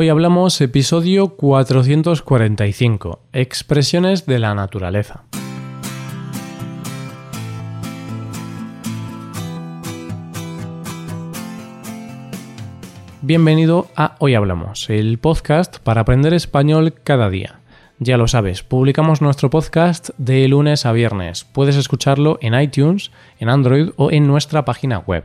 Hoy hablamos episodio 445, expresiones de la naturaleza. Bienvenido a Hoy Hablamos, el podcast para aprender español cada día. Ya lo sabes, publicamos nuestro podcast de lunes a viernes. Puedes escucharlo en iTunes, en Android o en nuestra página web.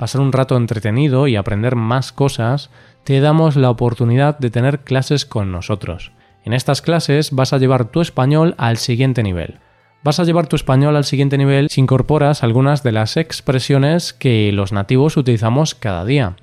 pasar un rato entretenido y aprender más cosas, te damos la oportunidad de tener clases con nosotros. En estas clases vas a llevar tu español al siguiente nivel. Vas a llevar tu español al siguiente nivel si incorporas algunas de las expresiones que los nativos utilizamos cada día.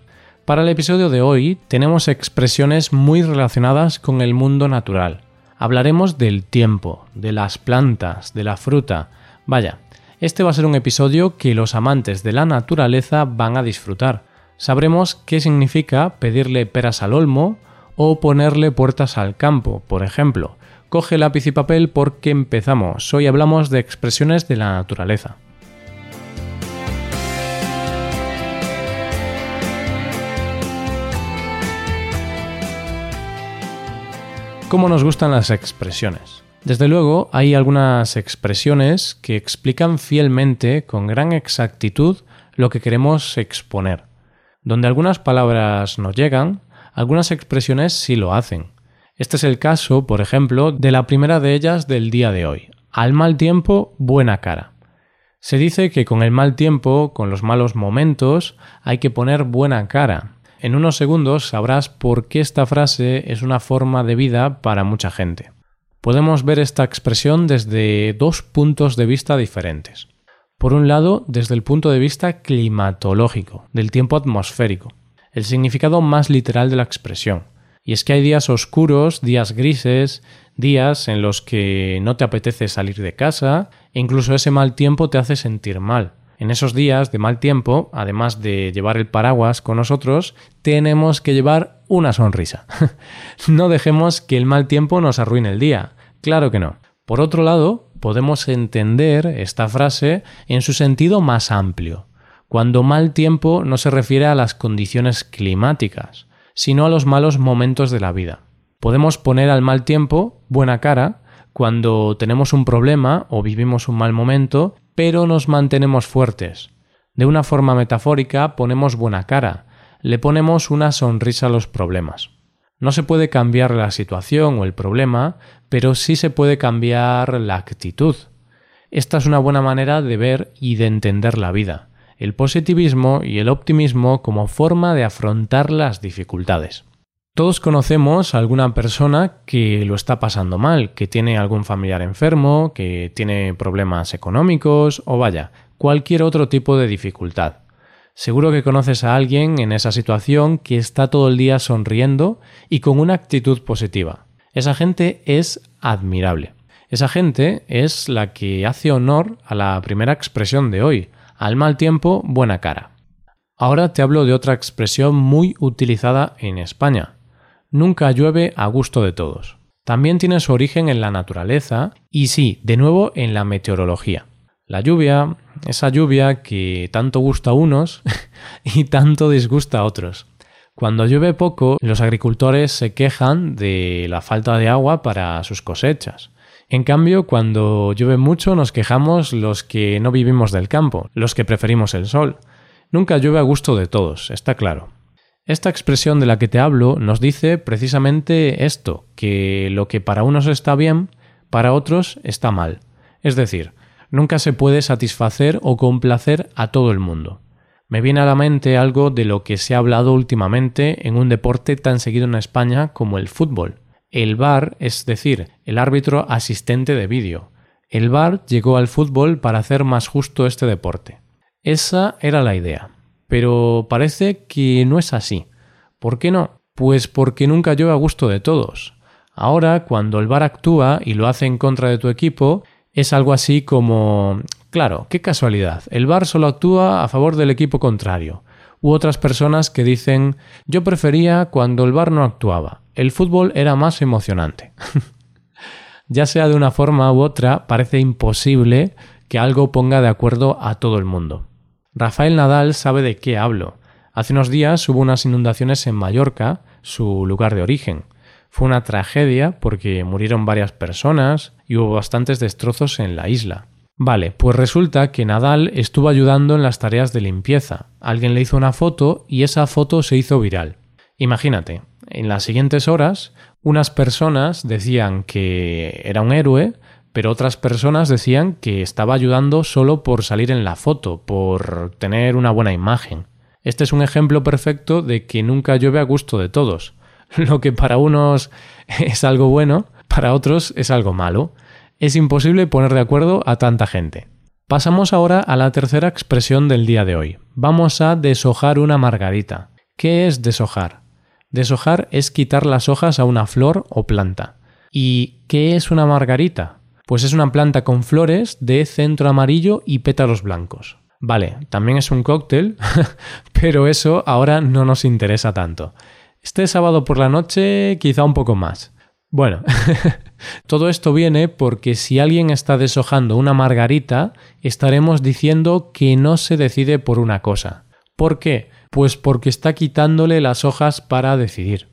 Para el episodio de hoy tenemos expresiones muy relacionadas con el mundo natural. Hablaremos del tiempo, de las plantas, de la fruta. Vaya, este va a ser un episodio que los amantes de la naturaleza van a disfrutar sabremos qué significa pedirle peras al olmo o ponerle puertas al campo, por ejemplo. Coge lápiz y papel porque empezamos. Hoy hablamos de expresiones de la naturaleza. ¿Cómo nos gustan las expresiones? Desde luego, hay algunas expresiones que explican fielmente, con gran exactitud, lo que queremos exponer. Donde algunas palabras no llegan, algunas expresiones sí lo hacen. Este es el caso, por ejemplo, de la primera de ellas del día de hoy. Al mal tiempo, buena cara. Se dice que con el mal tiempo, con los malos momentos, hay que poner buena cara. En unos segundos sabrás por qué esta frase es una forma de vida para mucha gente. Podemos ver esta expresión desde dos puntos de vista diferentes. Por un lado, desde el punto de vista climatológico, del tiempo atmosférico, el significado más literal de la expresión. Y es que hay días oscuros, días grises, días en los que no te apetece salir de casa e incluso ese mal tiempo te hace sentir mal. En esos días de mal tiempo, además de llevar el paraguas con nosotros, tenemos que llevar una sonrisa. no dejemos que el mal tiempo nos arruine el día. Claro que no. Por otro lado, podemos entender esta frase en su sentido más amplio, cuando mal tiempo no se refiere a las condiciones climáticas, sino a los malos momentos de la vida. Podemos poner al mal tiempo buena cara cuando tenemos un problema o vivimos un mal momento, pero nos mantenemos fuertes. De una forma metafórica ponemos buena cara, le ponemos una sonrisa a los problemas. No se puede cambiar la situación o el problema, pero sí se puede cambiar la actitud. Esta es una buena manera de ver y de entender la vida, el positivismo y el optimismo como forma de afrontar las dificultades. Todos conocemos a alguna persona que lo está pasando mal, que tiene algún familiar enfermo, que tiene problemas económicos o vaya, cualquier otro tipo de dificultad. Seguro que conoces a alguien en esa situación que está todo el día sonriendo y con una actitud positiva. Esa gente es admirable. Esa gente es la que hace honor a la primera expresión de hoy, al mal tiempo, buena cara. Ahora te hablo de otra expresión muy utilizada en España. Nunca llueve a gusto de todos. También tiene su origen en la naturaleza y sí, de nuevo en la meteorología. La lluvia, esa lluvia que tanto gusta a unos y tanto disgusta a otros. Cuando llueve poco, los agricultores se quejan de la falta de agua para sus cosechas. En cambio, cuando llueve mucho nos quejamos los que no vivimos del campo, los que preferimos el sol. Nunca llueve a gusto de todos, está claro. Esta expresión de la que te hablo nos dice precisamente esto, que lo que para unos está bien, para otros está mal. Es decir, nunca se puede satisfacer o complacer a todo el mundo. Me viene a la mente algo de lo que se ha hablado últimamente en un deporte tan seguido en España como el fútbol. El VAR, es decir, el árbitro asistente de vídeo. El VAR llegó al fútbol para hacer más justo este deporte. Esa era la idea. Pero parece que no es así. ¿Por qué no? Pues porque nunca llueve a gusto de todos. Ahora, cuando el VAR actúa y lo hace en contra de tu equipo, es algo así como, claro, qué casualidad, el VAR solo actúa a favor del equipo contrario. U otras personas que dicen, yo prefería cuando el VAR no actuaba, el fútbol era más emocionante. ya sea de una forma u otra, parece imposible que algo ponga de acuerdo a todo el mundo. Rafael Nadal sabe de qué hablo. Hace unos días hubo unas inundaciones en Mallorca, su lugar de origen. Fue una tragedia porque murieron varias personas y hubo bastantes destrozos en la isla. Vale, pues resulta que Nadal estuvo ayudando en las tareas de limpieza. Alguien le hizo una foto y esa foto se hizo viral. Imagínate, en las siguientes horas, unas personas decían que era un héroe, pero otras personas decían que estaba ayudando solo por salir en la foto, por tener una buena imagen. Este es un ejemplo perfecto de que nunca llueve a gusto de todos. Lo que para unos es algo bueno, para otros es algo malo. Es imposible poner de acuerdo a tanta gente. Pasamos ahora a la tercera expresión del día de hoy. Vamos a deshojar una margarita. ¿Qué es deshojar? Deshojar es quitar las hojas a una flor o planta. ¿Y qué es una margarita? Pues es una planta con flores de centro amarillo y pétalos blancos. Vale, también es un cóctel, pero eso ahora no nos interesa tanto. Este sábado por la noche quizá un poco más. Bueno, todo esto viene porque si alguien está deshojando una margarita, estaremos diciendo que no se decide por una cosa. ¿Por qué? Pues porque está quitándole las hojas para decidir.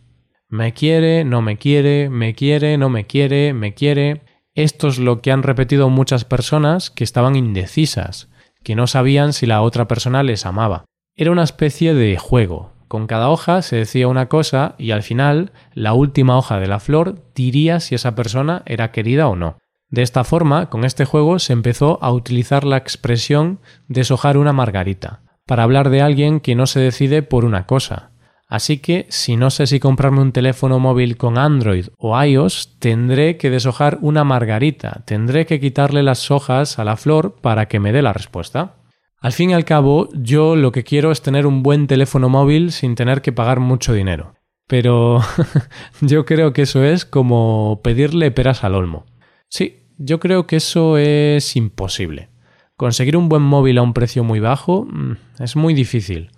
Me quiere, no me quiere, me quiere, no me quiere, me quiere. Esto es lo que han repetido muchas personas que estaban indecisas, que no sabían si la otra persona les amaba. Era una especie de juego. Con cada hoja se decía una cosa y al final la última hoja de la flor diría si esa persona era querida o no. De esta forma, con este juego se empezó a utilizar la expresión deshojar una margarita, para hablar de alguien que no se decide por una cosa, Así que si no sé si comprarme un teléfono móvil con Android o iOS, tendré que deshojar una margarita, tendré que quitarle las hojas a la flor para que me dé la respuesta. Al fin y al cabo, yo lo que quiero es tener un buen teléfono móvil sin tener que pagar mucho dinero. Pero yo creo que eso es como pedirle peras al olmo. Sí, yo creo que eso es imposible. Conseguir un buen móvil a un precio muy bajo mm, es muy difícil.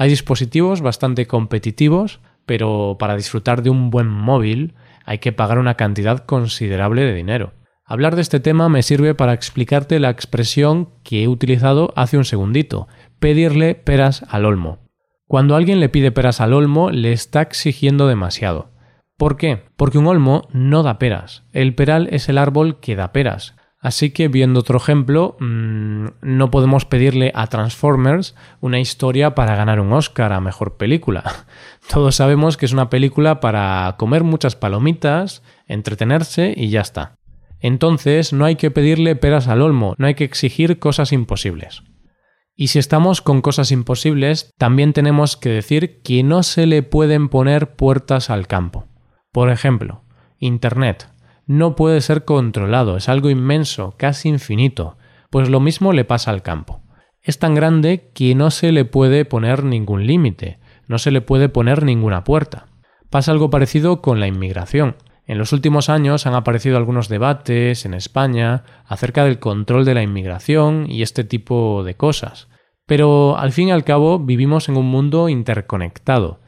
Hay dispositivos bastante competitivos, pero para disfrutar de un buen móvil hay que pagar una cantidad considerable de dinero. Hablar de este tema me sirve para explicarte la expresión que he utilizado hace un segundito, pedirle peras al olmo. Cuando alguien le pide peras al olmo, le está exigiendo demasiado. ¿Por qué? Porque un olmo no da peras. El peral es el árbol que da peras. Así que, viendo otro ejemplo, mm, no podemos pedirle a Transformers una historia para ganar un Oscar a Mejor Película. Todos sabemos que es una película para comer muchas palomitas, entretenerse y ya está. Entonces, no hay que pedirle peras al olmo, no hay que exigir cosas imposibles. Y si estamos con cosas imposibles, también tenemos que decir que no se le pueden poner puertas al campo. Por ejemplo, Internet no puede ser controlado, es algo inmenso, casi infinito, pues lo mismo le pasa al campo. Es tan grande que no se le puede poner ningún límite, no se le puede poner ninguna puerta. Pasa algo parecido con la inmigración. En los últimos años han aparecido algunos debates en España acerca del control de la inmigración y este tipo de cosas. Pero al fin y al cabo vivimos en un mundo interconectado,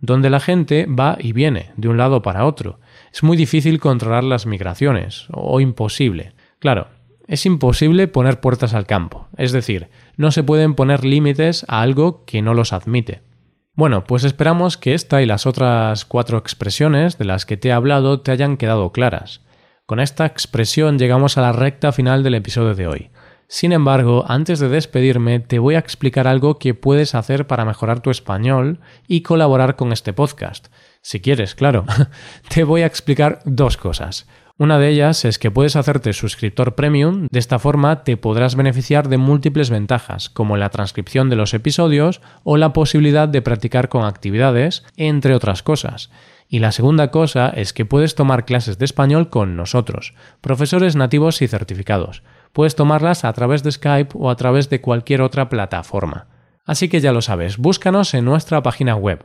donde la gente va y viene de un lado para otro, es muy difícil controlar las migraciones, o imposible. Claro, es imposible poner puertas al campo, es decir, no se pueden poner límites a algo que no los admite. Bueno, pues esperamos que esta y las otras cuatro expresiones de las que te he hablado te hayan quedado claras. Con esta expresión llegamos a la recta final del episodio de hoy. Sin embargo, antes de despedirme, te voy a explicar algo que puedes hacer para mejorar tu español y colaborar con este podcast. Si quieres, claro. Te voy a explicar dos cosas. Una de ellas es que puedes hacerte suscriptor premium, de esta forma te podrás beneficiar de múltiples ventajas, como la transcripción de los episodios o la posibilidad de practicar con actividades, entre otras cosas. Y la segunda cosa es que puedes tomar clases de español con nosotros, profesores nativos y certificados. Puedes tomarlas a través de Skype o a través de cualquier otra plataforma. Así que ya lo sabes, búscanos en nuestra página web